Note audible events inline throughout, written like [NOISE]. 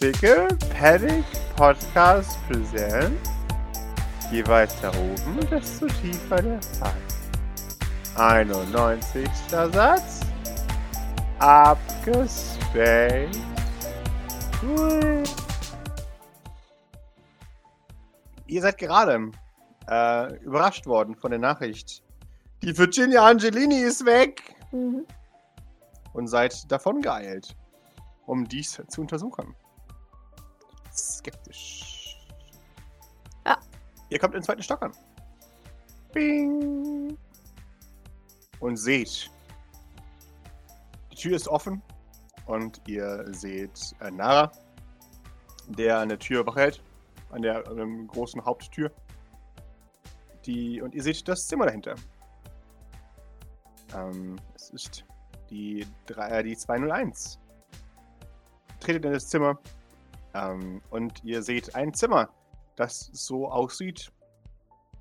Fickle Panic Podcast Present. Je weiter oben, desto tiefer der Fall. 91. Satz. Abgespaced. Ihr seid gerade äh, überrascht worden von der Nachricht. Die Virginia Angelini ist weg Mhm. und seid davon geeilt, um dies zu untersuchen. Skeptisch. Ja. Ihr kommt in den zweiten Stock an. Bing. Und seht, die Tür ist offen und ihr seht äh, Nara, der an der Tür wach hält, an der ähm, großen Haupttür. Die, und ihr seht das Zimmer dahinter. Ähm, es ist die, drei, äh, die 201. Tretet in das Zimmer ähm, und ihr seht ein Zimmer, das so aussieht,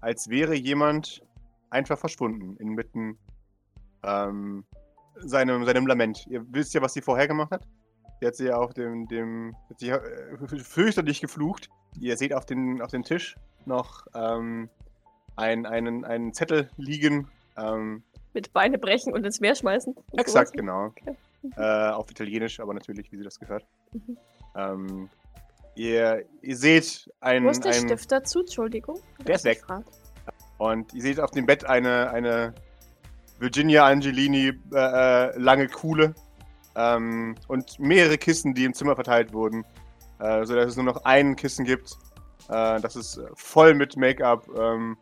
als wäre jemand einfach verschwunden inmitten ähm, seinem, seinem Lament. Ihr wisst ja, was sie vorher gemacht hat. Sie hat sie auf dem, dem hat sie, [LAUGHS] fürchterlich geflucht. Ihr seht auf den, auf dem Tisch noch ähm, ein, einen, einen Zettel liegen. Ähm, Mit Beine brechen und ins Meer schmeißen. Exakt, sowas. genau. Okay. Äh, auf Italienisch, aber natürlich, wie sie das gehört. Mhm. Ähm, ihr, ihr seht ein, Wo ist der ein Stift dazu? Entschuldigung. Der ist weg. Gefragt. und ihr seht auf dem Bett eine, eine Virginia Angelini äh, äh, lange Kuhle ähm, und mehrere Kissen, die im Zimmer verteilt wurden, äh, sodass es nur noch ein Kissen gibt. Äh, das ist voll mit Make-up ähm,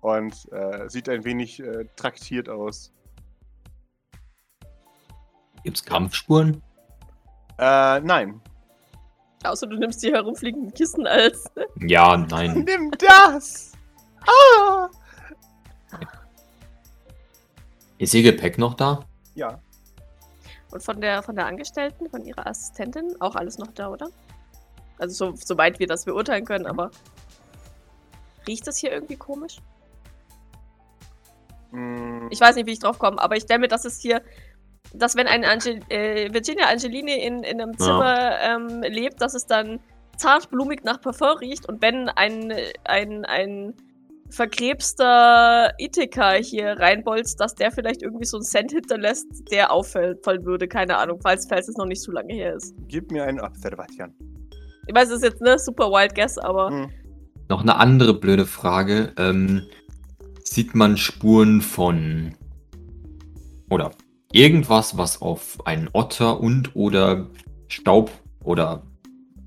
und äh, sieht ein wenig äh, traktiert aus. Gibt's Kampfspuren? Äh, nein. Außer du nimmst die herumfliegenden Kissen als. Ja, nein. [LAUGHS] Nimm das! Ah! Ist ihr Gepäck noch da? Ja. Und von der, von der Angestellten, von ihrer Assistentin, auch alles noch da, oder? Also so, soweit wir das beurteilen können, aber. Riecht das hier irgendwie komisch? Mm, Ich weiß nicht, wie ich drauf komme, aber ich stelle mir, dass es hier, dass wenn eine Angel äh, Virginia Angelini in, in einem Ja. Zimmer ähm, lebt, dass es dann zart blumig nach Parfum riecht und wenn ein, ein, ein verkrebster Ithaca hier reinbolzt, dass der vielleicht irgendwie so einen Cent hinterlässt, der auffällt fallen würde, keine Ahnung, falls, falls es noch nicht zu lange her ist. Gib mir einen Observation. Ich weiß, es ist jetzt ne super wild guess, aber Hm. Noch eine andere blöde Frage. Ähm, sieht man Spuren von oder irgendwas, was auf einen Otter und oder Staub oder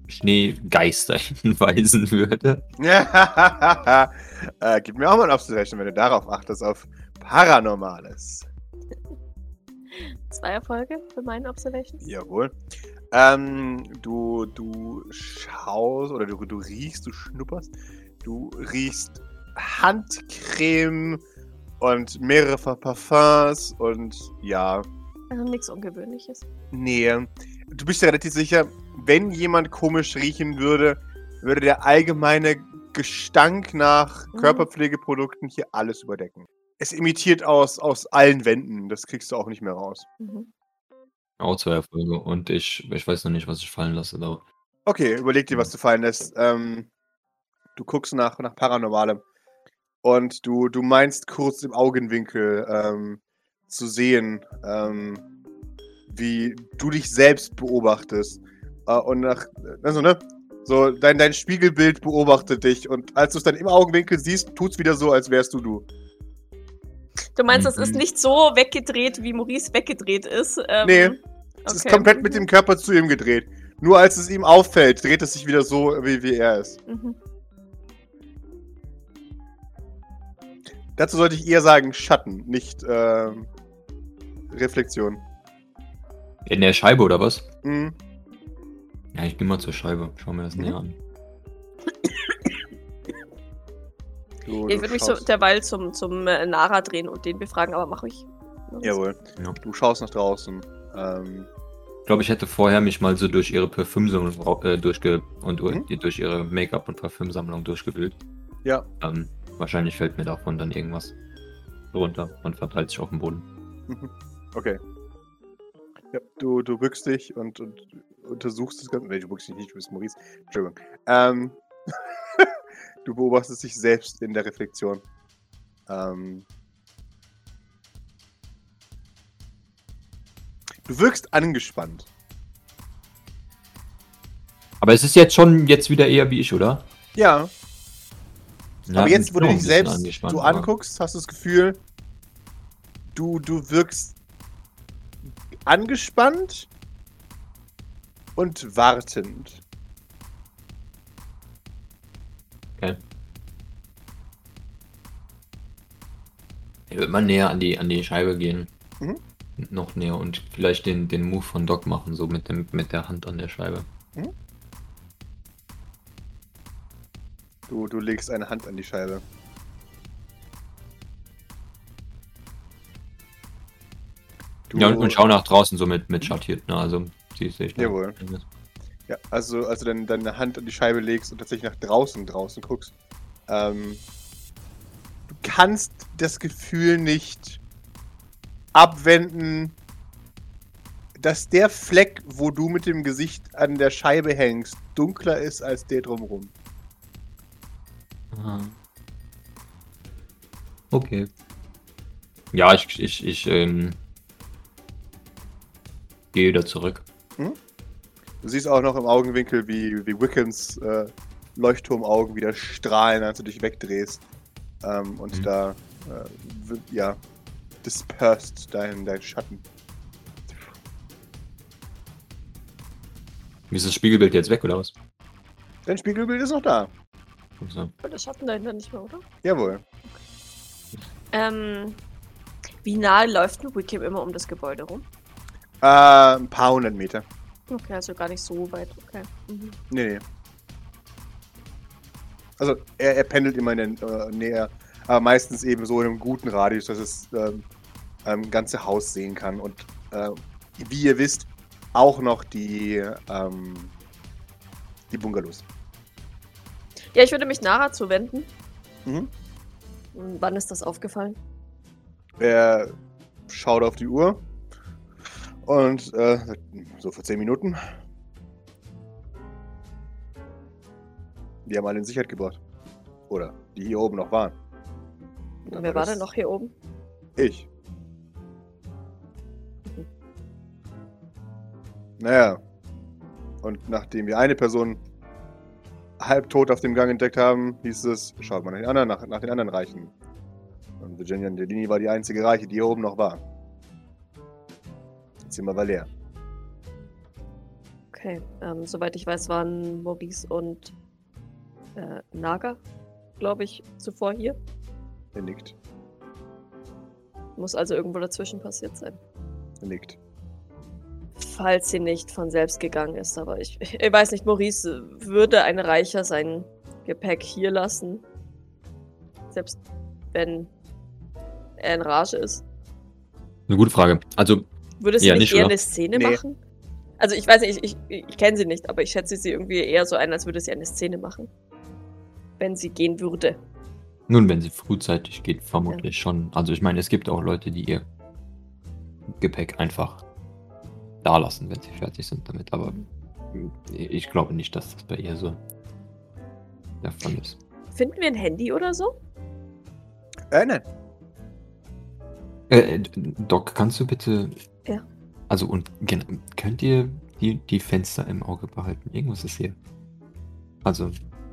Schneegeister [LAUGHS] hinweisen würde? Ja, [LAUGHS] äh, gib mir auch mal ein Observation, wenn du darauf achtest, auf Paranormales. zwei Erfolge für meine Observations. Jawohl. Ähm, du, du schaust oder du, du riechst, du schnupperst. Du riechst Handcreme und mehrere Parfums und ja, Also nichts Ungewöhnliches. nee. Du bist dir relativ sicher, wenn jemand komisch riechen würde, würde der allgemeine Gestank nach Mhm. Körperpflegeprodukten hier alles überdecken. Es imitiert aus, aus allen Wänden. Das kriegst du auch nicht mehr raus. Mhm. Auch zwei Erfolge und ich, ich weiß noch nicht, was ich fallen lasse. Da. Okay, überleg dir, was du fallen lässt. Ähm, du guckst nach, nach Paranormalem. Und du, du meinst kurz im Augenwinkel ähm, zu sehen, ähm, wie du dich selbst beobachtest. Äh, und nach, also, ne? So, dein, dein Spiegelbild beobachtet dich. Und als du es dann im Augenwinkel siehst, tut's wieder so, als wärst du du. Du meinst, es ist Mhm. nicht so weggedreht, wie Maurice weggedreht ist? Ähm, Nee, Es ist komplett mit dem Körper zu ihm gedreht. Nur als es ihm auffällt, dreht es sich wieder so, wie, wie er ist. Mhm. Dazu sollte ich eher sagen Schatten, nicht ähm, Reflexion. In der Scheibe oder was? Mhm. Ja, ich gehe mal zur Scheibe. Schau mir das Mhm. näher an. Du, Ich würde mich so derweil zum, zum äh, Nara drehen und den befragen, aber mach ich. Jawohl. Ja. Du schaust nach draußen. Ähm, Ich glaube, ich hätte vorher mich mal so durch ihre Parfümsammlung äh, durchge und Mhm. durch ihre Make-up- und Parfümsammlung durchgewühlt. ja. Ähm, wahrscheinlich fällt mir davon dann irgendwas runter und verteilt sich auf dem Boden. [LAUGHS] Okay. Ja, du, du bückst dich und, und untersuchst das Ganze. Nee, du bückst dich nicht, du bist Maurice. Entschuldigung. Ähm, [LAUGHS] du beobachtest dich selbst in der Reflexion. Ähm, du wirkst angespannt. Aber es ist jetzt schon jetzt wieder eher wie ich, oder? Ja, Ja, aber jetzt, wo du dich selbst du anguckst, hast du das Gefühl, du, du wirkst angespannt und wartend. Okay. Ich würde mal näher an die, an die Scheibe gehen. Mhm. Noch näher und vielleicht den, den Move von Doc machen, so mit, dem, mit der Hand an der Scheibe. Du, du legst eine Hand an die Scheibe. Du, Ja, und, schau nach draußen so mit, mit schattiert, ne? Also, sie sehe ich da. Jawohl. Ja, also, also dann deine Hand an die Scheibe legst und tatsächlich nach draußen draußen guckst. Ähm, du kannst das Gefühl nicht abwenden, dass der Fleck, wo du mit dem Gesicht an der Scheibe hängst, dunkler ist als der drumherum. Aha. Okay. Ja, ich, ich, ich, ähm, gehe wieder zurück. Du siehst auch noch im Augenwinkel, wie, wie Wickens äh, Leuchtturmaugen wieder strahlen, als du dich wegdrehst. Ähm, und Mhm. da, äh, ja, dispersed dein, dein Schatten. Wie ist das Spiegelbild jetzt weg, oder was? Dein Spiegelbild ist noch da. So. Und das Schatten dahinter nicht mehr, oder? Jawohl. Ähm, wie nah läuft ein Wickham immer um das Gebäude rum? Äh, ein paar hundert Meter. Okay, also gar nicht so weit. Okay. Mhm. Nee, nee. Also, er, er pendelt immer in der äh, Nähe, aber meistens eben so in einem guten Radius, dass es ähm, ähm, ganze Haus sehen kann. Und äh, wie ihr wisst, auch noch die, ähm, die Bungalows. Ja, ich würde mich Nara zuwenden. Mhm. Wann ist das aufgefallen? Er schaut auf die Uhr und äh, so vor 10 Minuten. Die haben alle in Sicherheit gebracht. Oder die hier oben noch waren. Und Wer war das denn noch hier oben? Ich. Naja. Und nachdem wir eine Person halbtot auf dem Gang entdeckt haben, hieß es, schaut mal nach den anderen, nach, nach den anderen Reichen. Und Virginia Delini war die einzige Reiche, die hier oben noch war. Sind wir aber leer. Okay, ähm, soweit ich weiß, waren Maurice und äh, Naga, glaube ich, zuvor hier. Er nickt. Muss also irgendwo dazwischen passiert sein. Er nickt. Falls sie nicht von selbst gegangen ist, aber ich, ich weiß nicht, Maurice würde ein Reicher sein Gepäck hier lassen. Selbst wenn er in Rage ist. Eine gute Frage. Also, Würde sie Ja, nicht eher oder? eine Szene Nee. machen? Also ich weiß nicht, ich, ich, ich kenne sie nicht, aber ich schätze sie irgendwie eher so ein, als würde sie eine Szene machen. Wenn sie gehen würde. nun, wenn sie frühzeitig geht, vermutlich schon. Also, ich meine, es gibt auch Leute, die ihr Gepäck einfach da lassen, wenn sie fertig sind damit. Aber ich glaube nicht, dass das bei ihr so der Fall ist. Finden wir ein Handy oder so? Äh, nein. Äh, Doc, kannst du bitte. Ja. Also, und könnt ihr die, die Fenster im Auge behalten? Irgendwas ist hier. Also,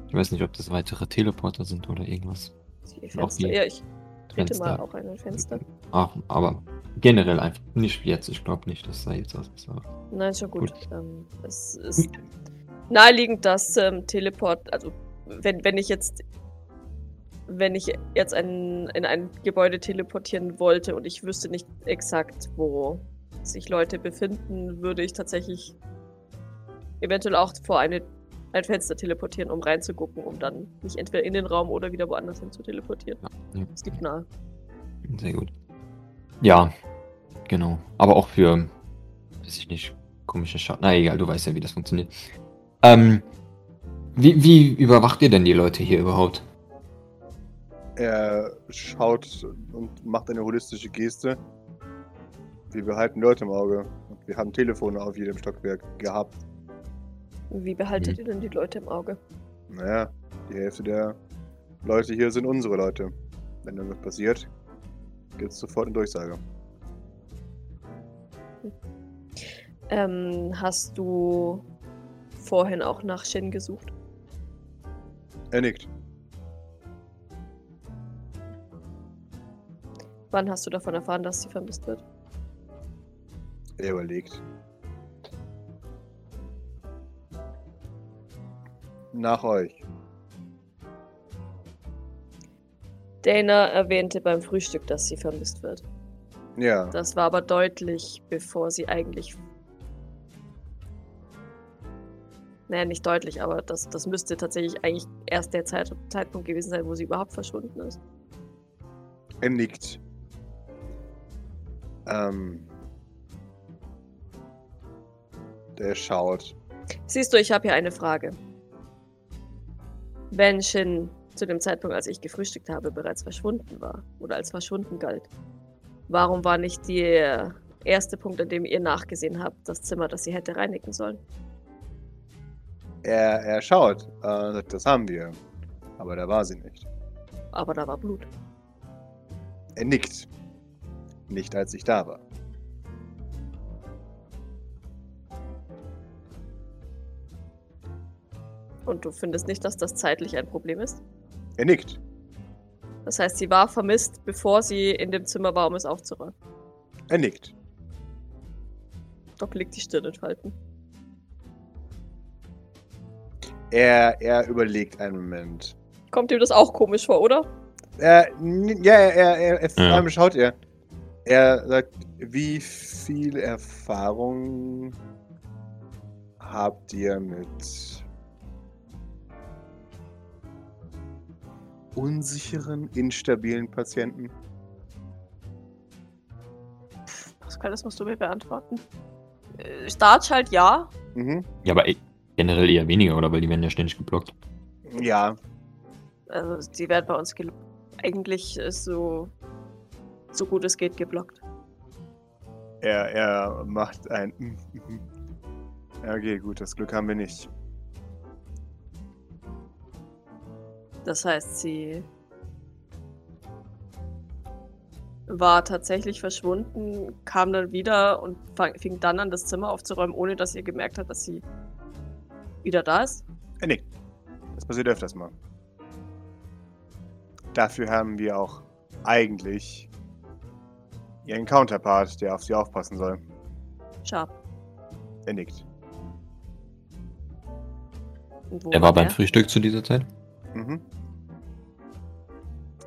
ich weiß nicht, ob das weitere Teleporter sind oder irgendwas. Die Fenster. die Ja, ich hätte mal auch ein Fenster. Ach, aber generell einfach. Nicht jetzt. Ich glaube nicht, dass da jetzt was ist. Nein, schon gut. Gut. Ähm, es ist naheliegend, dass ähm, Teleport, also wenn, wenn ich jetzt wenn ich jetzt ein, in ein Gebäude teleportieren wollte und ich wüsste nicht exakt, wo sich Leute befinden, würde ich tatsächlich eventuell auch vor eine, ein Fenster teleportieren, um reinzugucken, um dann mich entweder in den Raum oder wieder woanders hin zu teleportieren. ja, Es liegt nahe. sehr gut. Ja, genau. Aber auch für, weiß ich nicht, komische Schatten. Na egal, du weißt ja, wie das funktioniert. Ähm, wie, wie überwacht ihr denn die Leute hier überhaupt? Er schaut und macht eine holistische Geste. Wir behalten Leute im Auge. Und wir haben Telefone auf jedem Stockwerk gehabt. Wie behaltet Hm. ihr denn die Leute im Auge? Naja, die Hälfte der Leute hier sind unsere Leute. Wenn irgendwas passiert, gibt es sofort eine Durchsage. Ähm, hast du vorhin auch nach Shin gesucht? Er nickt. Wann hast du davon erfahren, dass sie vermisst wird? Er überlegt. Nach euch. Dana erwähnte beim Frühstück, dass sie vermisst wird. Ja, Das war aber deutlich, bevor sie eigentlich. Naja, nicht deutlich, aber das, das müsste tatsächlich eigentlich erst der Zeit, Zeitpunkt gewesen sein, wo sie überhaupt verschwunden ist. er nickt. Ähm. Der schaut. Siehst du, ich habe hier eine Frage. Wenn Shin zu dem Zeitpunkt, als ich gefrühstückt habe, bereits verschwunden war oder als verschwunden galt, warum war nicht der erste Punkt, an dem ihr nachgesehen habt, das Zimmer, das sie hätte reinigen sollen? Er, er schaut. Äh, das haben wir. Aber da war sie nicht. Aber da war Blut. Er nickt. Nicht als ich da war. Und du findest nicht, dass das zeitlich ein Problem ist? Er nickt. Das heißt, sie war vermisst, bevor sie in dem Zimmer war, um es aufzuräumen. Er nickt. Doc liegt die Stirn in Falten. Er, er überlegt einen Moment. Kommt ihm das auch komisch vor, oder? Er, ja, er, er, er, er vor Ja. allem schaut er. Er sagt, wie viel Erfahrung habt ihr mit unsicheren, instabilen Patienten? Pascal, das musst du mir beantworten. Äh, Starch halt ja. Mhm. Ja, aber generell eher weniger, oder? Weil die werden ja ständig geblockt. Ja, Also, die werden bei uns eigentlich äh, so, so gut es geht geblockt. er, er macht ein. Ja, [LAUGHS] Okay, gut, das Glück haben wir nicht. Das heißt, sie war tatsächlich verschwunden, kam dann wieder und fing dann an, das Zimmer aufzuräumen, ohne dass ihr gemerkt hat, dass sie wieder da ist. Er nickt. Das passiert öfters mal. Dafür haben wir auch eigentlich ihren Counterpart, der auf sie aufpassen soll. Sharp. Er nickt. Er war beim? Frühstück zu dieser Zeit. Mhm.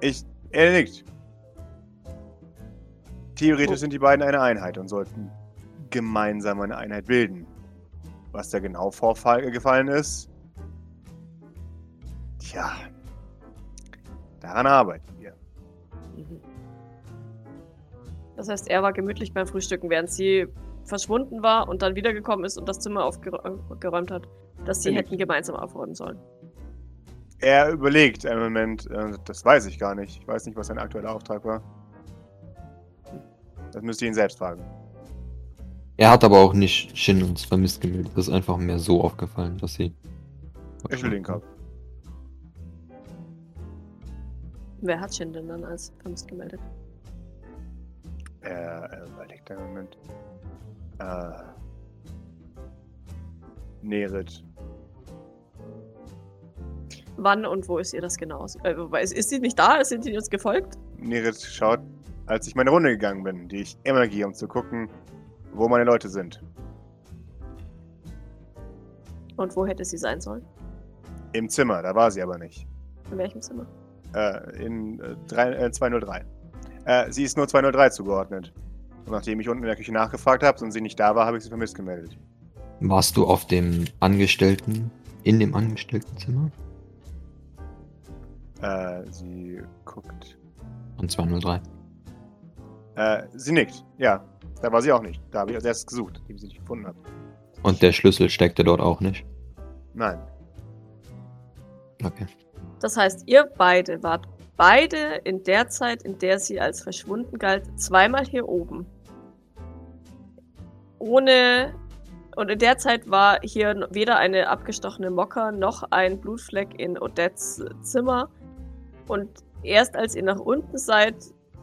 Ich. Er nickt. Theoretisch Oh. sind die beiden eine Einheit und sollten gemeinsam eine Einheit bilden. Was da genau vorgefallen ist. Tja. Daran arbeiten wir. Mhm. Das heißt, er war gemütlich beim Frühstücken, während sie verschwunden war und dann wiedergekommen ist und das Zimmer aufgeräumt hat, dass sie hätten gemeinsam aufräumen sollen. Er überlegt einen Moment, äh, das weiß ich gar nicht. Ich weiß nicht, was sein aktueller Auftrag war. Das müsst ihr ihn selbst fragen. Er hat aber auch nicht Shin uns vermisst gemeldet. Das ist einfach mehr so aufgefallen, dass sie. Ich will den Kopf. Wer hat Shin denn dann als vermisst gemeldet? Er, er überlegt einen Moment. Äh. Nerit. Wann und wo ist ihr das genau? Äh, ist sie nicht da? Sind sie uns gefolgt? Nerit schaut, als ich meine Runde gegangen bin, die ich immer gehe, um zu gucken, wo meine Leute sind. Und wo hätte sie sein sollen? Im Zimmer, da war sie aber nicht. In welchem Zimmer? Äh, in äh, drei, äh, 203. Äh, sie ist nur 203 zugeordnet. Und nachdem ich unten in der Küche nachgefragt habe und sie nicht da war, habe ich sie vermisst gemeldet. Warst du auf dem Angestellten, in dem Angestelltenzimmer? Äh, sie guckt. An 203. Äh, sie nickt. Ja, da war sie auch nicht. Da habe ich als erstes gesucht, die sie nicht gefunden habe. Und der Schlüssel steckte dort auch nicht. Nein. Okay. Das heißt, ihr beide wart beide in der Zeit, in der sie als verschwunden galt, zweimal hier oben. ohne. Und in der Zeit war hier weder eine abgestochene Mocker noch ein Blutfleck in Odettes Zimmer. Und erst als ihr nach unten seid,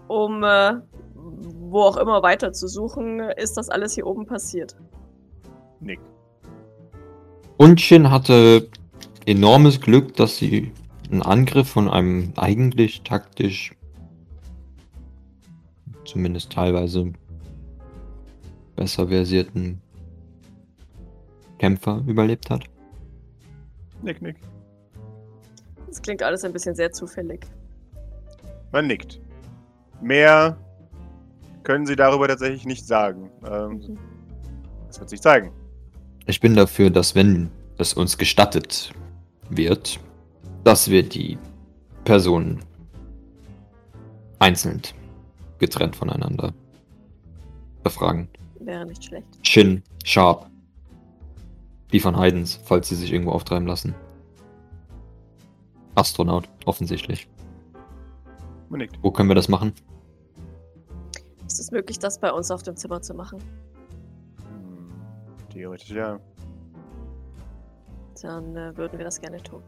um äh, wo auch immer weiter zu suchen, ist das alles hier oben passiert. Nick. Und Shin hatte enormes Glück, dass sie einen Angriff von einem eigentlich taktisch, zumindest teilweise besser versierten Kämpfer überlebt hat. Nick, Nick. Das klingt alles ein bisschen sehr zufällig. Man nickt. Mehr können sie darüber tatsächlich nicht sagen. Ähm, Mhm. das wird sich zeigen. Ich bin dafür, dass wenn es uns gestattet wird, dass wir die Personen einzeln getrennt voneinander befragen. Wäre nicht schlecht. Shin, Sharp, die von Heidens, falls sie sich irgendwo auftreiben lassen. Astronaut, offensichtlich. Man nickt. Wo können wir das machen? Ist es möglich, das bei uns auf dem Zimmer zu machen? Hm, theoretisch ja. Dann äh, würden wir das gerne tun.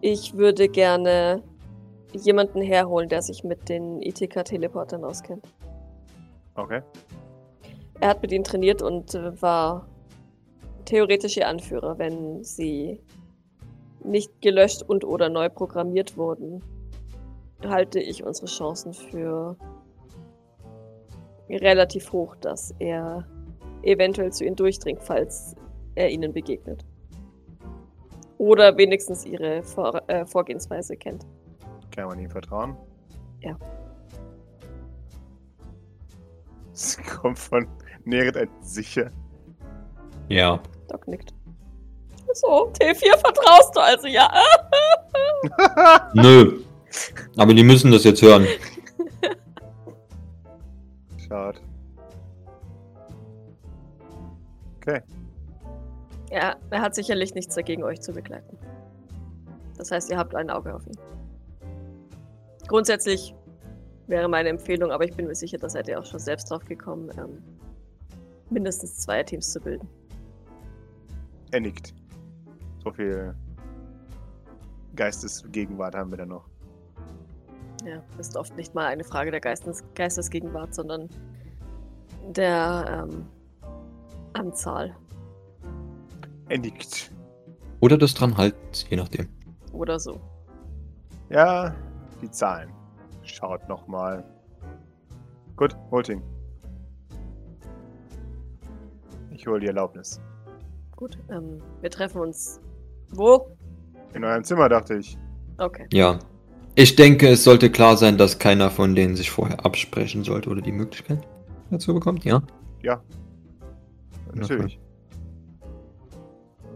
Ich würde gerne jemanden herholen, der sich mit den ITK-Teleportern auskennt. Okay. Er hat mit ihnen trainiert und äh, war theoretisch ihr Anführer, wenn sie nicht gelöscht und oder neu programmiert wurden. Halte ich unsere Chancen für relativ hoch, dass er eventuell zu ihnen durchdringt, falls er ihnen begegnet. Oder wenigstens ihre Vor äh, Vorgehensweise kennt. Kann man ihm vertrauen? Ja. [LAUGHS] Es kommt von Neret ein sicher. Ja. Doc nickt. So, T4 vertraust du also, ja. [LAUGHS] Nö. Aber die müssen das jetzt hören. Schade. Okay. Ja, er hat sicherlich nichts dagegen, euch zu begleiten. Das heißt, ihr habt ein Auge auf ihn. Grundsätzlich wäre meine Empfehlung, aber ich bin mir sicher, da seid ihr auch schon selbst drauf gekommen, ähm, mindestens zwei Teams zu bilden. Er nickt. So viel Geistesgegenwart haben wir da noch. Ja, ist oft nicht mal eine Frage der Geistes Geistesgegenwart, sondern der ähm, Anzahl Er nickt. Oder das dran halt, je nachdem. oder so. Ja, die Zahlen. Schaut nochmal. Gut, holt ihn. Ich hole die Erlaubnis. Gut, ähm, wir treffen uns. Wo? In eurem Zimmer, dachte ich. Okay. Ja. Ich denke, es sollte klar sein, dass keiner von denen sich vorher absprechen sollte oder die Möglichkeit dazu bekommt, ja? Ja. Natürlich.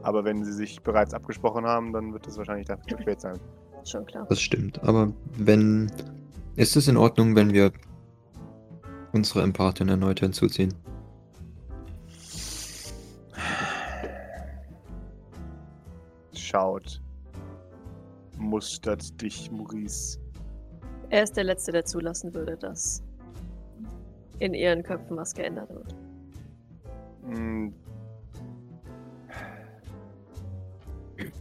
Aber wenn sie sich bereits abgesprochen haben, dann wird es wahrscheinlich dafür zu [CLEARS THROAT] spät sein. Schon klar. Das stimmt. Aber wenn. Ist es in Ordnung, wenn wir unsere Empathin erneut hinzuziehen? Schaut. Mustert dich, Maurice. Er ist der Letzte, der zulassen würde, dass in ihren Köpfen was geändert wird. Hm,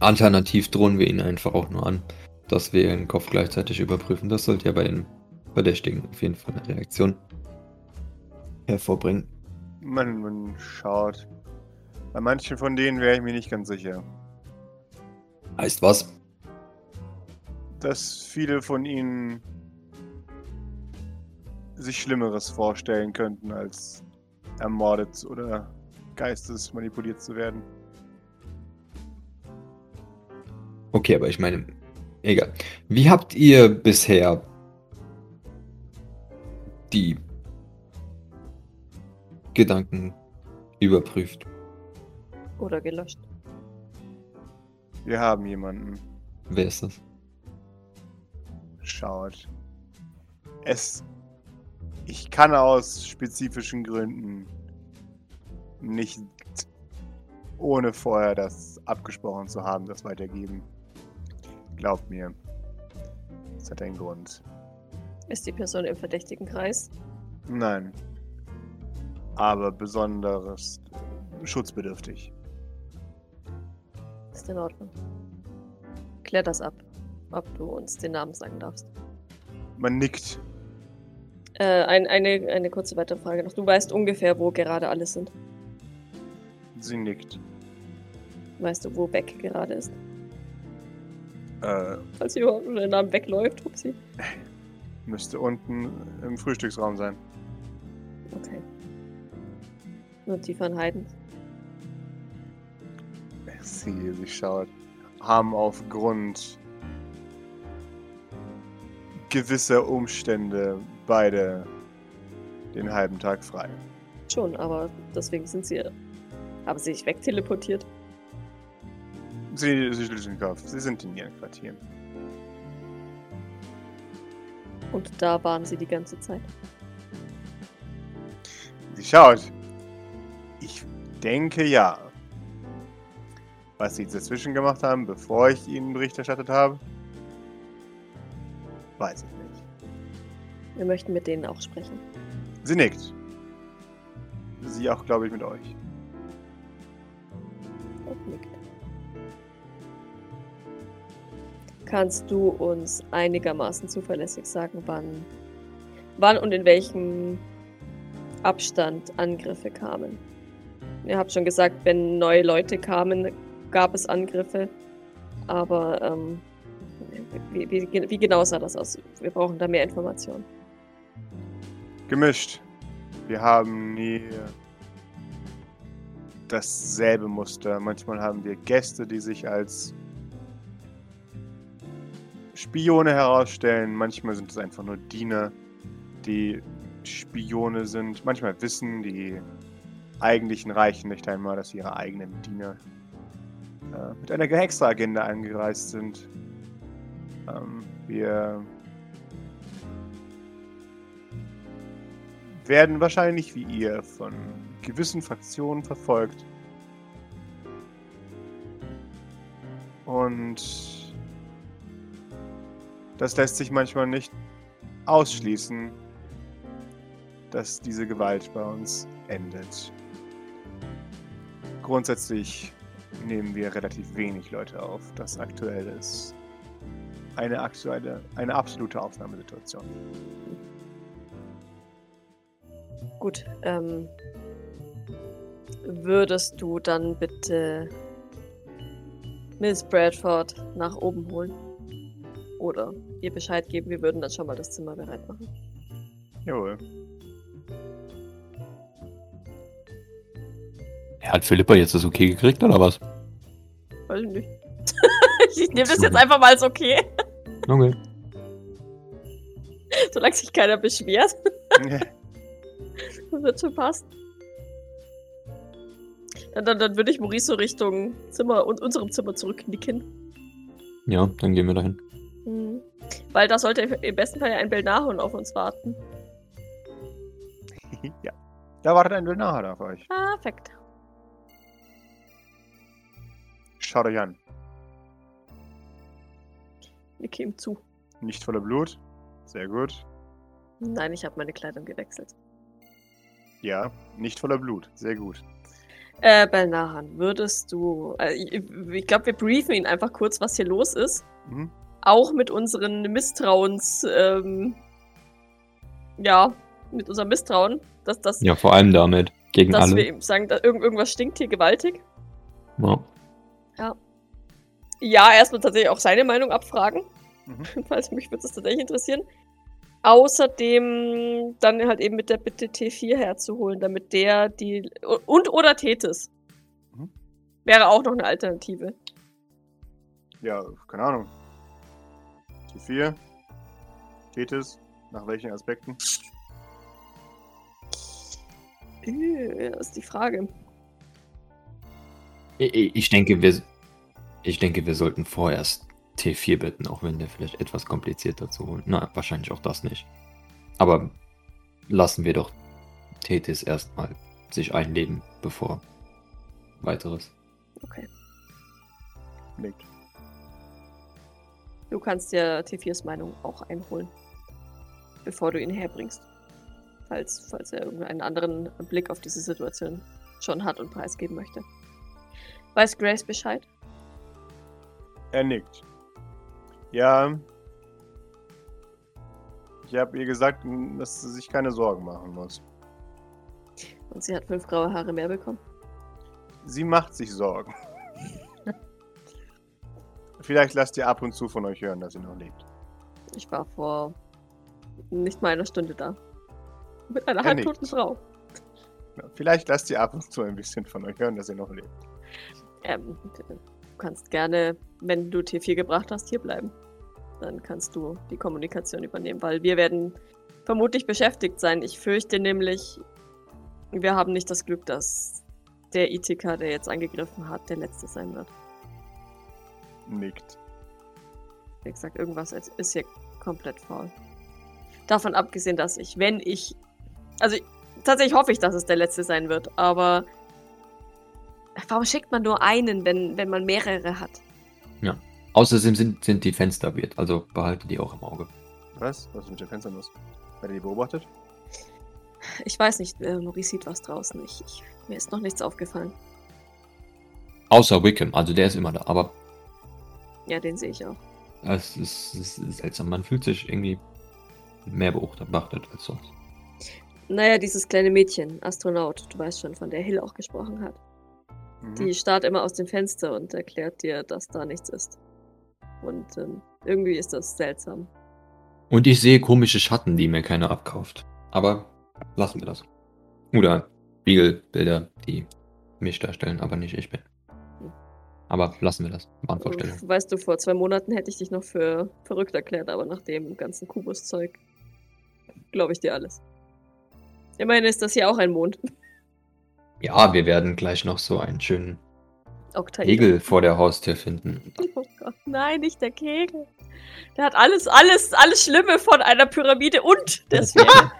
Alternativ drohen wir ihn einfach auch nur an, dass wir ihren Kopf gleichzeitig überprüfen. Das sollte ja bei den Verdächtigen auf jeden Fall eine Reaktion hervorbringen. man, man schaut. Bei manchen von denen wäre ich mir nicht ganz sicher. Heißt was? Dass viele von ihnen sich Schlimmeres vorstellen könnten, als ermordet oder geistesmanipuliert zu werden. Okay, aber ich meine, egal. Wie habt ihr bisher die Gedanken überprüft? Oder gelöscht. Wir haben jemanden. Wer ist das? Schaut. Es. Ich kann aus spezifischen Gründen nicht ohne vorher das abgesprochen zu haben, das weitergeben. Glaubt mir. Das hat einen Grund. Ist die Person im verdächtigen Kreis? Nein. aber besonders schutzbedürftig. Ist in Ordnung. Klär das ab, ob du uns den Namen sagen darfst. Man nickt. Äh, ein, eine, eine kurze weitere Frage noch. Du weißt ungefähr, wo gerade alle sind. Sie nickt. Weißt du, wo Beck gerade ist? Äh, Falls sie überhaupt den Namen wegläuft, Upsi. [LAUGHS] müsste unten im Frühstücksraum sein. Okay. Nur tiefer in Heiden. Sie, sie schaut. Haben aufgrund gewisser Umstände beide den halben Tag frei. Schon, aber deswegen sind sie. Haben sie sich wegteleportiert? Sie, sie schließen den Kopf. Sie sind in ihren Quartieren. Und da waren sie die ganze Zeit. Sie schaut. Ich denke ja. Was sie dazwischen gemacht haben, bevor ich ihnen Bericht erstattet habe, weiß ich nicht. Wir möchten mit denen auch sprechen. Sie nickt. Sie auch, glaube ich, mit euch. Und nickt. Kannst du uns einigermaßen zuverlässig sagen, wann, wann und in welchem Abstand Angriffe kamen? Ihr habt schon gesagt, wenn neue Leute kamen, gab es Angriffe. Aber ähm, wie, wie, wie genau sah das aus? Wir brauchen da mehr Informationen. Gemischt. Wir haben nie dasselbe Muster. Manchmal haben wir Gäste, die sich als Spione herausstellen. Manchmal sind es einfach nur Diener, die Spione sind. Manchmal wissen die eigentlichen Reichen nicht einmal, dass ihre eigenen Diener äh, mit einer extra Agenda angereist sind. Ähm, wir werden wahrscheinlich wie ihr von gewissen Fraktionen verfolgt. Und das lässt sich manchmal nicht ausschließen, dass diese Gewalt bei uns endet. Grundsätzlich nehmen wir relativ wenig Leute auf. Das aktuell ist eine aktuelle, eine absolute Ausnahmesituation. Gut, ähm, würdest du dann bitte Miss Bradford nach oben holen? Oder ihr Bescheid geben, wir würden dann schon mal das Zimmer bereit machen. Jawohl. Hat Philippa jetzt das okay gekriegt oder was? Weiß ich nicht. [LAUGHS] ich nehme das jetzt einfach mal als okay, Okay. [LAUGHS] solange sich keiner beschwert. Das [LAUGHS] wird schon passen. Dann, dann, dann würde ich Maurice so Richtung Zimmer und unserem Zimmer zurücknicken. Ja, dann gehen wir dahin. Mhm. Weil da sollte im besten Fall ja ein Belnahon auf uns warten. ja. Da wartet ein Wilnacher auf euch. Perfekt. Schaut euch an. Wir kämen zu. Nicht voller Blut. Sehr gut. Nein, ich habe meine Kleidung gewechselt. Ja, nicht voller Blut. Sehr gut. Äh, Belnahan, würdest du. Äh, ich ich glaube, wir briefen ihn einfach kurz, was hier los ist. Mhm. Auch mit unseren Misstrauens. Ähm, ja, mit unserem Misstrauen, dass, dass, Ja, vor allem damit. Gegen dass alle. wir ihm sagen, da irgend, irgendwas stinkt hier gewaltig. Ja. Ja, erstmal tatsächlich auch seine Meinung abfragen. Mhm. [LAUGHS] Falls mich würde es tatsächlich interessieren. Außerdem dann halt eben mit der Bitte T4 herzuholen, damit der die. Und oder Tethys. Mhm. Wäre auch noch eine Alternative. Ja, keine Ahnung. T4. Tethys. Nach welchen Aspekten? Äh, Das ist die Frage. Ich, denke, wir. Ich denke, wir sollten vorerst T4 bitten, auch wenn der vielleicht etwas komplizierter zu holen. Na, wahrscheinlich auch das nicht. Aber lassen wir doch Tethys erstmal sich einleben, bevor weiteres. Okay. Nickt. Du kannst dir T4s Meinung auch einholen. Bevor du ihn herbringst. falls, falls er irgendeinen anderen Blick auf diese Situation schon hat und preisgeben möchte. Weiß Grace Bescheid? Er nickt. Ja. Ich habe ihr gesagt, dass sie sich keine Sorgen machen muss. Und sie hat fünf graue Haare mehr bekommen. Sie macht sich Sorgen. [LAUGHS] Vielleicht lasst ihr ab und zu von euch hören, dass sie noch lebt. Ich war vor nicht mal einer Stunde da. Mit einer Er halbtoten Frau. Vielleicht lasst ihr ab und zu ein bisschen von euch hören, dass ihr noch lebt. Ähm, du kannst gerne, wenn du T4 gebracht hast, hier bleiben. Dann kannst du die Kommunikation übernehmen, weil wir werden vermutlich beschäftigt sein. Ich fürchte nämlich, wir haben nicht das Glück, dass der Ithika, der jetzt angegriffen hat, der letzte sein wird. Nickt. Wie gesagt, irgendwas ist ist hier komplett faul. Davon abgesehen, dass ich, wenn ich. Also, ich- tatsächlich hoffe ich, dass es der letzte sein wird, aber. Warum schickt man nur einen, wenn, wenn man mehrere hat? Außerdem sind, sind die Fenster wert, also behalte die auch im Auge. Was? Was ist mit den Fenstern los? Hat ihr die beobachtet? Ich weiß nicht, äh, Maurice sieht was draußen. Ich, ich, mir ist noch nichts aufgefallen. Außer Wickham, also der ist immer da, aber Ja, den sehe ich auch. es ist, es ist seltsam. Man fühlt sich irgendwie mehr beobachtet als sonst. Naja, dieses kleine Mädchen, Astronaut, du weißt schon, von der Hill auch gesprochen hat. Mhm. Die starrt immer aus dem Fenster und erklärt dir, dass da nichts ist. Und ähm, irgendwie ist das seltsam. Und ich sehe komische Schatten, die mir keiner abkauft. Aber lassen wir das. Oder Spiegelbilder, die mich darstellen, aber nicht ich bin. Aber lassen wir das. Wahnvorstellung. Weißt du, vor zwei Monaten hätte ich dich noch für verrückt erklärt, aber nach dem ganzen Kubus-Zeug glaube ich dir alles. Immerhin ist das hier auch ein Mond. Ja, wir werden gleich noch so einen schönen Oktaeder. Kegel vor der Haustür finden. [LAUGHS] Oh Gott, nein, nicht der Kegel. Der hat alles, alles, alles Schlimme von einer Pyramide und [LAUGHS] der Sphäre.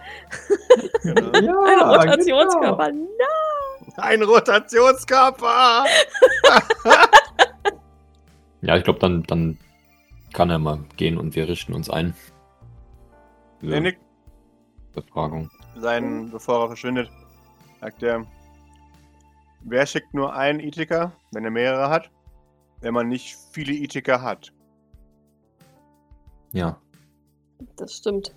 Genau. [LAUGHS] Ein Rotationskörper. Nein. Ein Rotationskörper! Ja, ich glaube, dann, dann kann er mal gehen und wir richten uns ein. Für Befragung. sein, bevor er verschwindet, sagt er, wer schickt nur einen Ithika, wenn er mehrere hat? Wenn man nicht viele Ithika hat. Ja. Das stimmt.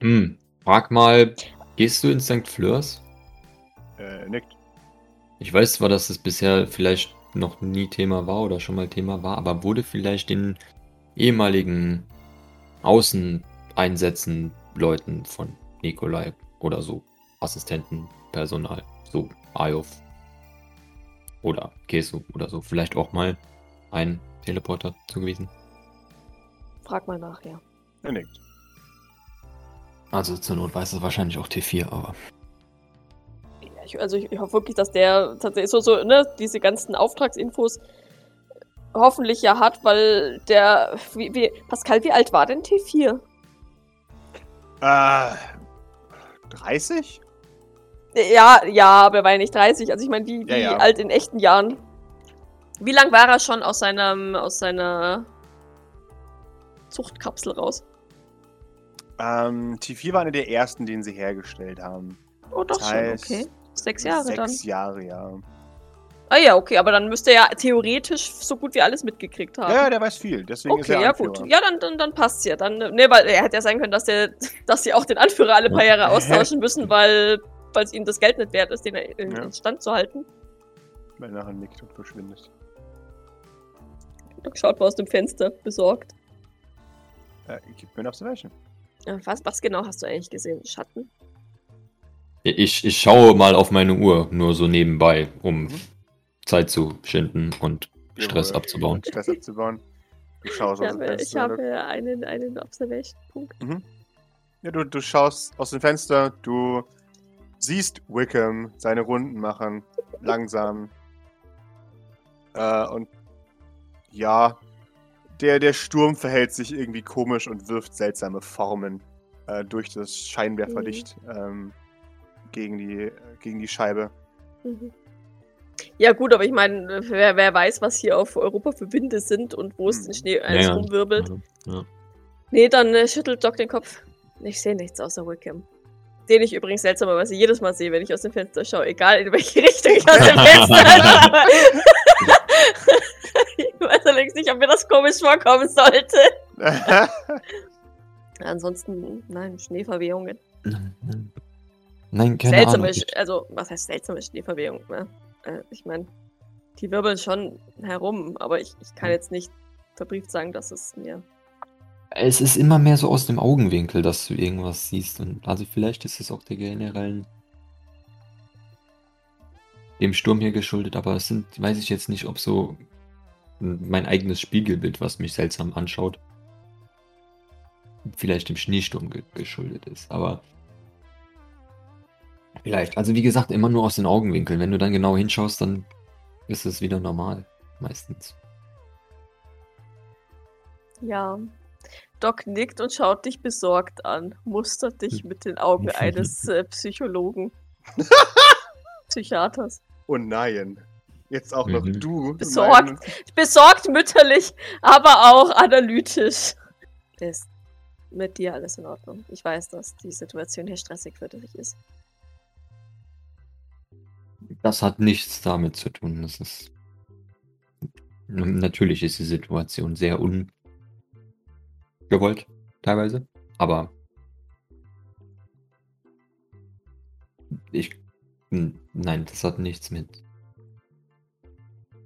Hm. Frag mal, gehst du in St. Fleurs? Äh, nickt. Ich weiß zwar, dass es bisher vielleicht noch nie Thema war oder schon mal Thema war, aber wurde vielleicht den ehemaligen Außeneinsätzen Leuten von Nikolai oder so, Assistenten, Personal, so Ayov oder Kesu oder so, vielleicht auch mal ein Teleporter zugewiesen? Frag mal nach, ja. Er nickt. Also zur Not weiß es wahrscheinlich auch T4, aber Ja, ich, also ich, ich hoffe wirklich, dass der tatsächlich so, so, ne, diese ganzen Auftragsinfos hoffentlich ja hat, weil der, wie, wie, Pascal, wie alt war denn T4? Äh, 30? Ja, ja, aber er war ja nicht 30. Also ich meine, wie, wie Ja, ja. alt in echten Jahren? Wie lang war er schon aus seinem, aus seiner Zuchtkapsel raus? Ähm, T4 war einer der ersten, den sie hergestellt haben. Oh, doch Das schon, heißt, okay. Sechs Jahre Sechs dann. Jahre, ja. Ah ja, okay, aber dann müsste er ja theoretisch so gut wie alles mitgekriegt haben. Ja, ja, der weiß viel. Deswegen ist Okay, er ja Anführer. gut. Ja, dann, dann, dann passt's ja. Dann, ne, weil er hätte ja sein können, dass der, [LAUGHS] dass sie auch den Anführer alle paar Jahre austauschen müssen, weil weil es ihnen das Geld nicht wert ist, den in Ja. in Stand zu halten. Weil nachher nickt und verschwindet. Doc schaut mal aus dem Fenster, besorgt. Äh, gib mir eine Observation. Äh, Was, was genau hast du eigentlich gesehen? Schatten? ich, ich schaue mal auf meine Uhr, nur so nebenbei, um Mhm. Zeit zu schinden und Stress Jawohl. abzubauen. [LAUGHS] Stress abzubauen. Du schaust Ich aus dem habe, ich Fenster. habe einen, einen Observation-Punkt. Ja, du, du schaust aus dem Fenster, du siehst Wickham seine Runden machen, langsam. Äh, und ja, der, der Sturm verhält sich irgendwie komisch und wirft seltsame Formen äh, durch das Scheinwerferlicht ähm, gegen, die, gegen die Scheibe. Mhm. Ja, gut, aber ich meine, wer, wer weiß, was hier auf Europa für Winde sind und wo es den Schnee alles Ja, ja. rumwirbelt. Ja. Nee, dann äh, schüttelt Doc den Kopf. Ich sehe nichts außer Wickham. Den ich übrigens seltsamerweise jedes Mal sehe, wenn ich aus dem Fenster schaue, egal in welche [LAUGHS] Richtung ich aus dem Fenster [LAUGHS] schaue. [LAUGHS] ich weiß allerdings nicht, ob mir das komisch vorkommen sollte. Ansonsten, nein, Schneeverwehungen. Nein, keine seltsame, Ahnung. Also was heißt seltsame Schneeverwehung? Ne? Äh, ich meine, die wirbeln schon herum, aber ich, ich kann jetzt nicht verbrieft sagen, dass es mir. Es ist immer mehr so aus dem Augenwinkel, dass du irgendwas siehst. Und also vielleicht ist es auch der generellen dem Sturm hier geschuldet, aber es sind, weiß ich jetzt nicht, ob so mein eigenes Spiegelbild, was mich seltsam anschaut, vielleicht dem Schneesturm ge geschuldet ist. Aber vielleicht, also wie gesagt, immer nur aus den Augenwinkeln. Wenn du dann genau hinschaust, dann ist es wieder normal, meistens. Ja. Doc nickt und schaut dich besorgt an, mustert dich mit den Augen eines äh, Psychologen. [LAUGHS] Psychiaters. oh nein. Jetzt auch noch Mhm. du. Besorgt. mein- Besorgt mütterlich, aber auch analytisch. Ist mit dir alles in Ordnung. Ich weiß, dass die Situation hier stressig für dich ist. Das hat nichts damit zu tun. Das ist. Natürlich ist die Situation sehr ungewollt, teilweise. Aber. Ich. n- Nein, das hat nichts mit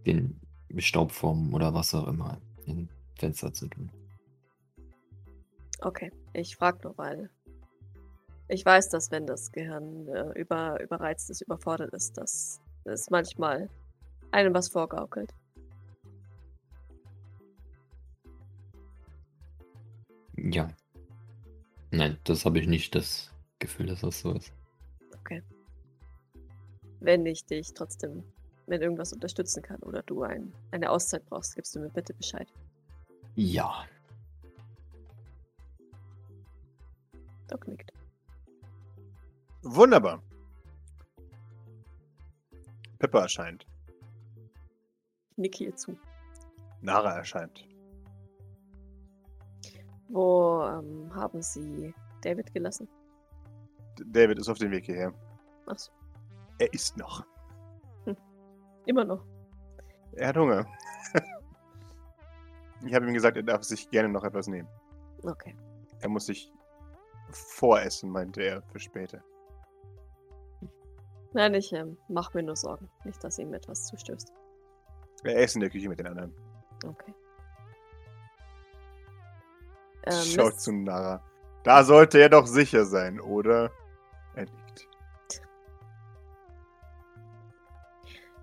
den Staubformen oder was auch immer im Fenster zu tun. Okay, ich frage nur, weil ich weiß, dass wenn das Gehirn äh, über, überreizt ist, überfordert ist, dass es manchmal einem was vorgaukelt. Ja. Nein, das habe ich nicht das Gefühl, dass das so ist. Wenn ich dich trotzdem mit irgendwas unterstützen kann oder du ein, eine Auszeit brauchst, gibst du mir bitte Bescheid. Ja. Doc nickt. Wunderbar. Pippa erscheint. Ich nicke ihr zu. Nara erscheint. Wo ähm, haben sie David gelassen? David ist auf dem Weg hierher. Achso, Er isst noch. immer noch. Er hat Hunger. [LAUGHS] ich habe ihm gesagt, er darf sich gerne noch etwas nehmen. Okay. Er muss sich voressen, meinte er, für später. Nein, ich ähm, mach mir nur Sorgen. Nicht, dass ihm etwas zustößt. Er ist in der Küche mit den anderen. Okay. Ähm, Schaut Miss- zu Nara. Da sollte er doch sicher sein, oder? Er liegt.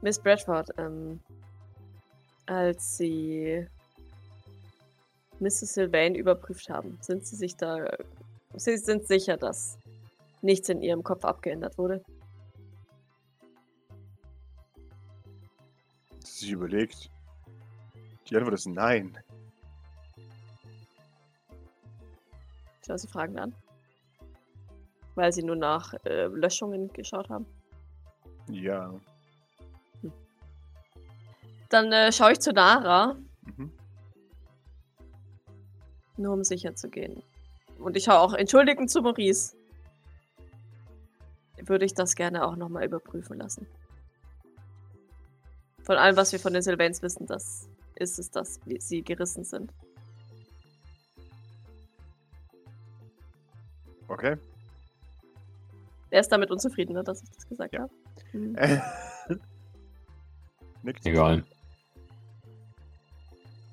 Miss Bradford, ähm, als Sie Mrs. Sylvain überprüft haben, sind Sie sich da. Sie sind sicher, dass nichts in Ihrem Kopf abgeändert wurde? Sich überlegt. Die Antwort ist nein. Ich schaue Sie fragend an. Weil Sie nur nach äh, Löschungen geschaut haben. Ja. Dann äh, schaue ich zu Nara, Mhm. nur um sicher zu gehen. Und ich schaue auch entschuldigend zu Maurice. Würde ich das gerne auch nochmal überprüfen lassen. Von allem, was wir von den Sylvains wissen, das ist es, dass sie gerissen sind. Okay. Er ist damit unzufrieden, ne, dass ich das gesagt Ja. habe. Mhm. [LAUGHS] Nickt. Egal.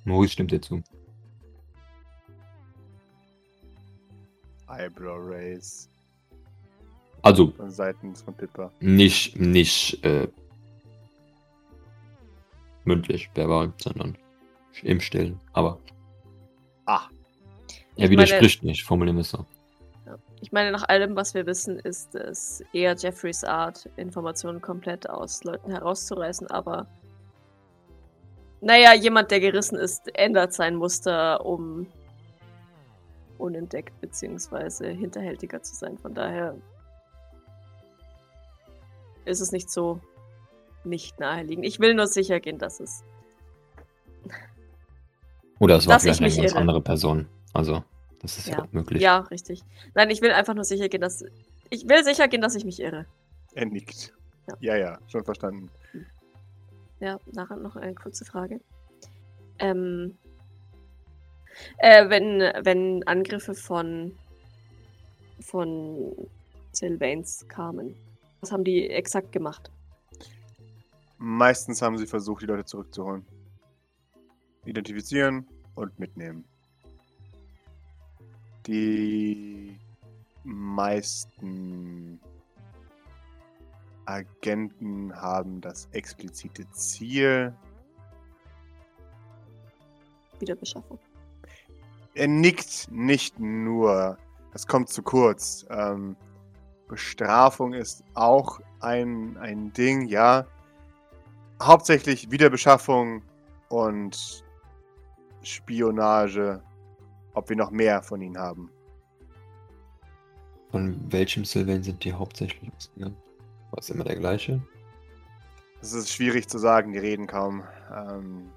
Maurice stimmt dir zu. Eyebrow Raise Also, von seitens von Pippa. nicht, nicht äh, mündlich, verbal, sondern im Stillen. Aber Ah. er Ich widerspricht nicht, formulieren wir es so. Ich meine, nach allem, was wir wissen, ist es eher Jeffreys Art, Informationen komplett aus Leuten herauszureißen, aber naja, jemand, der gerissen ist, ändert sein Muster, um unentdeckt bzw. hinterhältiger zu sein. Von daher ist es nicht so nicht naheliegend. Ich will nur sicher gehen, dass es. Oder es war Dass vielleicht eine ganz irre. andere Person. Also, Das ist ja, Ja. auch möglich. Ja, richtig. Nein, ich will einfach nur sicher gehen, dass. Ich will sicher gehen, dass ich mich irre. Er nickt. Ja. Ja, ja, schon verstanden. Ja, nachher noch eine kurze Frage. Ähm, äh, wenn, wenn Angriffe von, von Sylvains kamen, was haben die exakt gemacht? Meistens haben sie versucht, die Leute zurückzuholen. Identifizieren und mitnehmen. Die meisten Agenten haben das explizite Ziel. Wiederbeschaffung. Er nickt nicht nur. Das kommt zu kurz. Ähm, Bestrafung ist auch ein, ein Ding, ja. Hauptsächlich Wiederbeschaffung und Spionage. Ob wir noch mehr von ihnen haben. Von welchem Sylvain sind die hauptsächlich ausgegangen? War es immer der gleiche? Das ist schwierig zu sagen, die reden kaum. Ähm,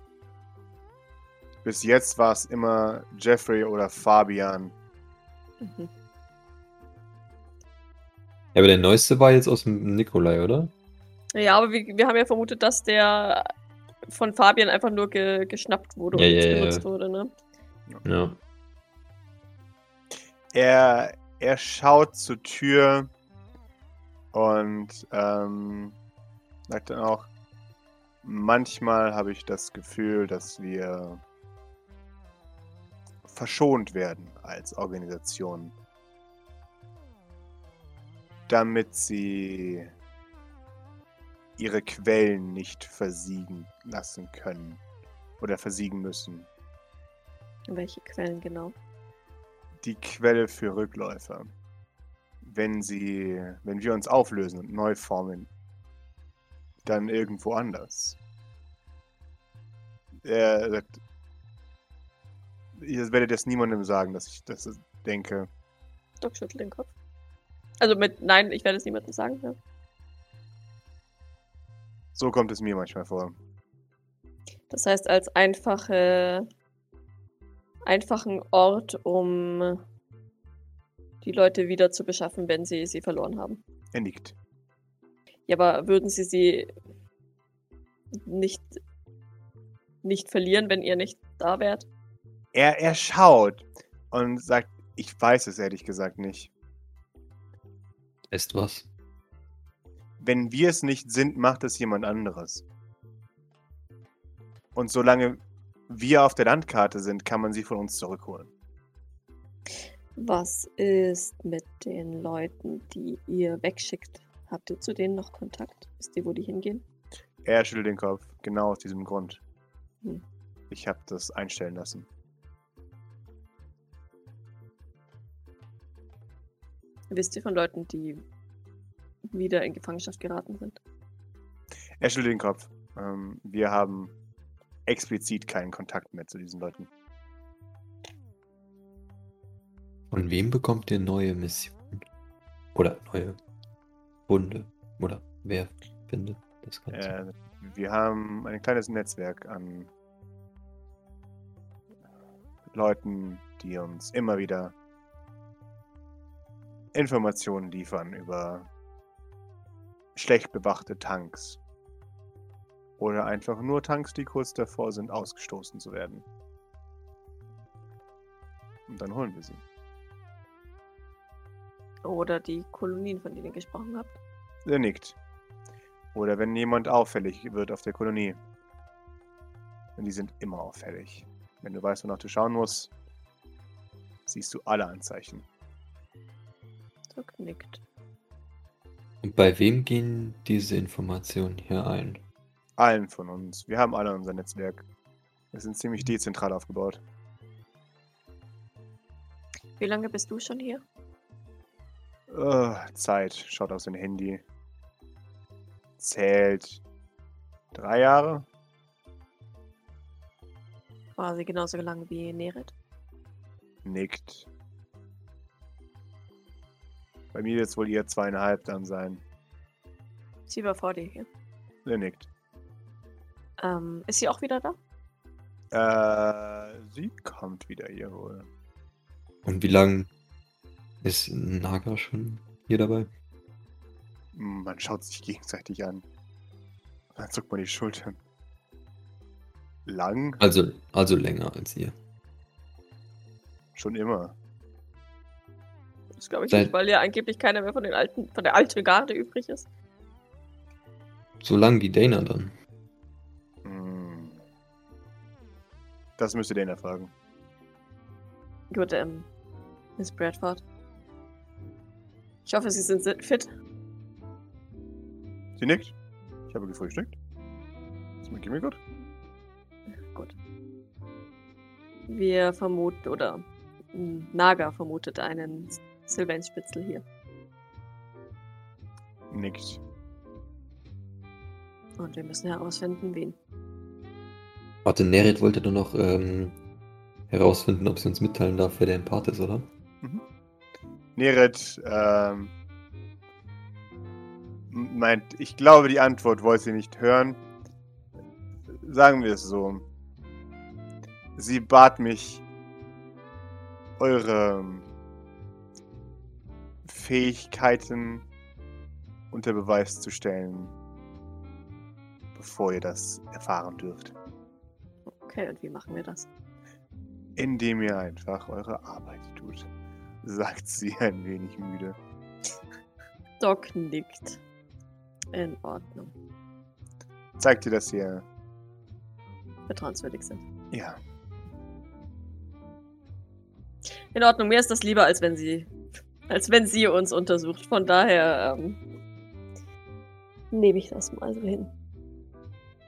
bis jetzt war es immer Jeffrey oder Fabian. Mhm. Ja, aber der neueste war jetzt aus dem Nikolai, oder? Ja, aber wir, wir haben ja vermutet, dass der von Fabian einfach nur ge, geschnappt wurde und Ja, jetzt ja, ja. benutzt wurde, ne? Ja. Er, er schaut zur Tür und ähm, sagt dann auch, manchmal habe ich das Gefühl, dass wir verschont werden als Organisation, damit sie ihre Quellen nicht versiegen lassen können oder versiegen müssen. Welche Quellen genau? Die Quelle für Rückläufer. Wenn sie, wenn wir uns auflösen und neu formen, dann irgendwo anders. Er sagt, ich werde das niemandem sagen, dass ich das denke. Doc schüttelt den Kopf. Also mit Nein, ich werde es niemandem sagen, ja. So kommt es mir manchmal vor. Das heißt, als einfache, einfachen Ort, um die Leute wieder zu beschaffen, wenn sie sie verloren haben. Er nickt. Ja, aber würden sie sie nicht, nicht verlieren, wenn ihr nicht da wärt? Er, er schaut und sagt, ich weiß es ehrlich gesagt nicht. Ist was? Wenn wir es nicht sind, macht es jemand anderes. Und solange wir auf der Landkarte sind, kann man sie von uns zurückholen. Was ist mit den Leuten, die ihr wegschickt? Habt ihr zu denen noch Kontakt? Wisst ihr, wo die hingehen? Er schüttelt den Kopf, genau aus diesem Grund. Hm. Ich habe das einstellen lassen. Wisst ihr von Leuten, die wieder in Gefangenschaft geraten sind? Er schüttelt den Kopf. Ähm, wir haben explizit keinen Kontakt mehr zu diesen Leuten. Von wem bekommt ihr neue Missionen? Oder neue Bunde? Oder wer findet das Ganze? Äh, wir haben ein kleines Netzwerk an Leuten, die uns immer wieder Informationen liefern über schlecht bewachte Tanks. Oder einfach nur Tanks, die kurz davor sind, ausgestoßen zu werden. Und dann holen wir sie. Oder die Kolonien, von denen ihr gesprochen habt? Er nickt. Oder wenn jemand auffällig wird auf der Kolonie. Denn die sind immer auffällig. Wenn du weißt, wonach du schauen musst, siehst du alle Anzeichen. Doc nickt. Und bei wem gehen diese Informationen hier ein? Allen von uns. Wir haben alle unser Netzwerk. Wir sind ziemlich dezentral aufgebaut. Wie lange bist du schon hier? Uh, Zeit. Schaut auf sein Handy. Zählt. Drei Jahre? Quasi genauso lange wie Neret. Nickt. Bei mir wird es wohl eher zweieinhalb dann sein. Sie war vor dir hier. Er nickt. Ähm, ist sie auch wieder da? Äh, sie kommt wieder hier wohl. Und wie lange ist Naga schon hier dabei? Man schaut sich gegenseitig an. Dann zuckt man die Schultern. Lang? Also, also länger als ihr. Schon immer. Das glaube ich Seit- nicht, weil ja angeblich keiner mehr von den alten, von der alten Garde übrig ist. So lang wie Dana dann. Das müsst ihr den fragen. Gut, ähm, Miss Bradford. Ich hoffe, Sie sind si- fit. Sie nickt. Ich habe gefrühstückt. Das geht mir gut. Gut. Wir vermuten, oder m, Naga vermutet einen Sylvain-Spitzel hier. Nickt. Und wir müssen herausfinden, wen. Warte, Nerit wollte doch noch ähm, herausfinden, ob sie uns mitteilen darf, wer der Part ist, oder? Neret ähm, meint, ich glaube, die Antwort wollte sie nicht hören. Sagen wir es so. Sie bat mich, eure Fähigkeiten unter Beweis zu stellen, bevor ihr das erfahren dürft. Okay, und wie machen wir das? Indem ihr einfach eure Arbeit tut, [LAUGHS] sagt sie ein wenig müde. Doc nickt. In Ordnung. Zeigt ihr, dass ihr. Vertrauenswürdig sind. Ja, In Ordnung, mir ist das lieber, als wenn sie, als wenn sie uns untersucht. Von daher ähm, nehme ich das mal so hin.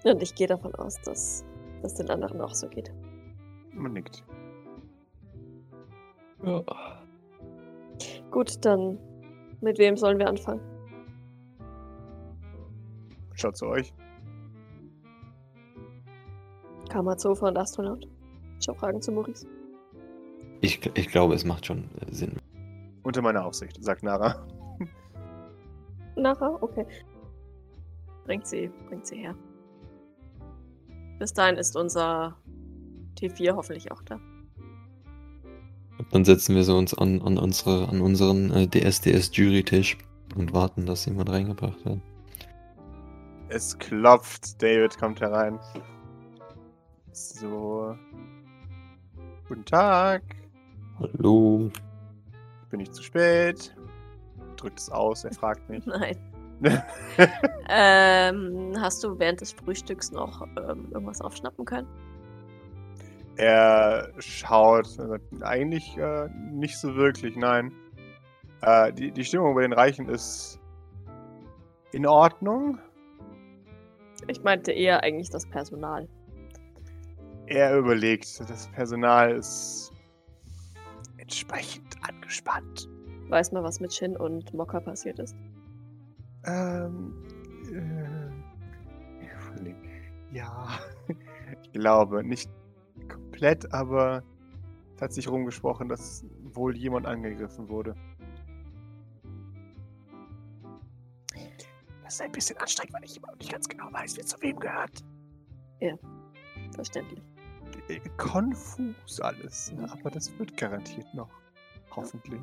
Und ich gehe davon aus, dass das den anderen auch so geht. man nickt. Ja. Gut, dann mit wem sollen wir anfangen? Schaut zu euch. Kammerzofer und Astronaut. Ich habe Fragen zu Maurice. Ich, ich glaube, es macht schon äh, Sinn. Unter meiner Aufsicht, sagt Nara. Nachher? Okay. Bringt sie, bringt sie her. Bis dahin ist unser T4 hoffentlich auch da. Dann setzen wir so uns an, an, unsere, an unseren äh, DSDS-Jury-Tisch und warten, dass jemand reingebracht wird. Es klopft. David kommt herein. So. Guten Tag. Hallo. Bin ich zu spät? Drückt es aus, er fragt mich. [LAUGHS] Nein. [LAUGHS] ähm, hast du während des Frühstücks noch ähm, irgendwas aufschnappen können? er schaut. Eigentlich äh, nicht so wirklich, nein. Äh, die, die Stimmung bei den Reichen ist in Ordnung. Ich meinte eher eigentlich das Personal. Er überlegt, das Personal ist entsprechend angespannt. Weiß mal, was mit Shin und Mokka passiert ist. Ähm, äh, ja, [LAUGHS] ich glaube nicht komplett, aber es hat sich rumgesprochen, dass wohl jemand angegriffen wurde. Das ist ein bisschen anstrengend, weil ich immer noch nicht ganz genau weiß, wer zu wem gehört. Verständlich. Äh, Konfus alles, aber das wird garantiert noch. Hoffentlich.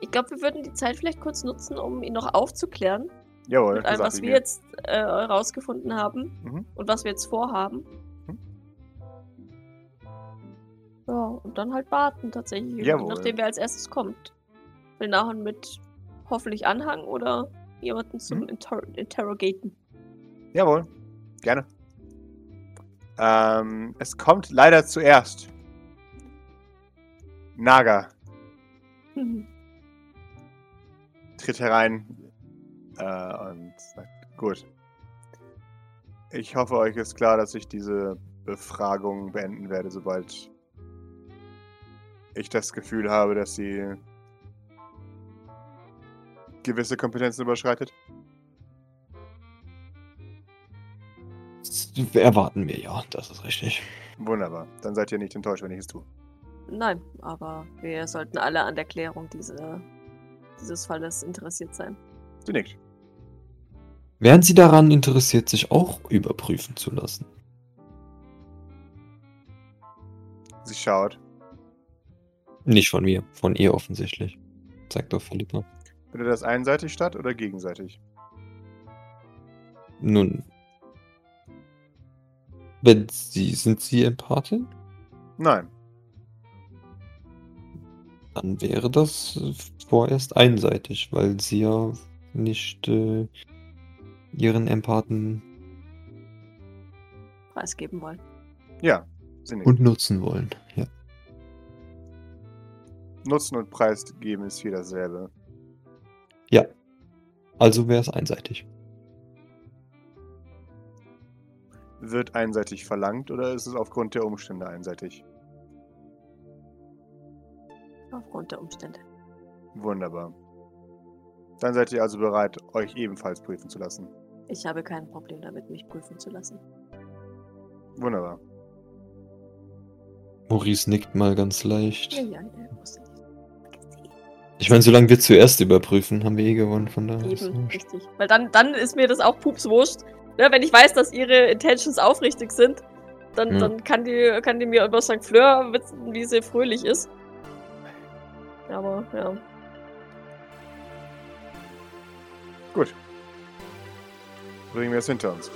Ich glaube, wir würden die Zeit vielleicht kurz nutzen, um ihn noch aufzuklären. Jawohl, mit allem, was wir mir. jetzt äh, herausgefunden haben Mhm. und was wir jetzt vorhaben. Mhm. Ja, und dann halt warten tatsächlich, Jawohl. nachdem wer als erstes kommt. Will nachher mit hoffentlich Anhang oder jemanden zum Mhm. Inter Interrogaten. Jawohl, gerne. Ähm, es kommt leider zuerst. Naga [LAUGHS] tritt herein äh, und sagt, gut. Ich hoffe, euch ist klar, dass ich diese Befragung beenden werde, sobald ich das Gefühl habe, dass sie gewisse Kompetenzen überschreitet. Das erwarten wir ja, das ist richtig. Wunderbar. Dann seid ihr nicht enttäuscht, wenn ich es tue. Nein, aber wir sollten alle an der Klärung diese, dieses Falles interessiert sein. Sie nickt. Wären Sie daran interessiert, sich auch überprüfen zu lassen? Sie schaut. Nicht von mir, von ihr offensichtlich. Sagt doch Philippa. Findet das einseitig statt oder gegenseitig? Nun. Wenn Sie, sind Sie Empathin? Nein. Dann wäre das vorerst einseitig, weil Sie ja nicht äh, Ihren Empathen Preisgeben wollen. Ja, sind nicht. und nutzen wollen. Ja. Nutzen und Preis geben ist hier dasselbe. ja. Also wäre es einseitig. Wird einseitig verlangt oder ist es aufgrund der Umstände einseitig? Aufgrund der Umstände. Wunderbar. Dann seid ihr also bereit, euch ebenfalls prüfen zu lassen. Ich habe kein Problem damit, mich prüfen zu lassen. Wunderbar. Maurice nickt mal ganz leicht. Ja, ja, ja. wusste ich. Ich meine, solange wir zuerst überprüfen, haben wir eh gewonnen, von daher. ist Eben, richtig. Weil dann, dann ist mir das auch pups wurscht. Ne, wenn ich weiß, dass ihre Intentions aufrichtig sind, dann, Ja. dann kann, die, kann die mir über St. Fleur witzen, wie sie fröhlich ist. Aber, ja. Gut. Bringen wir es hinter uns.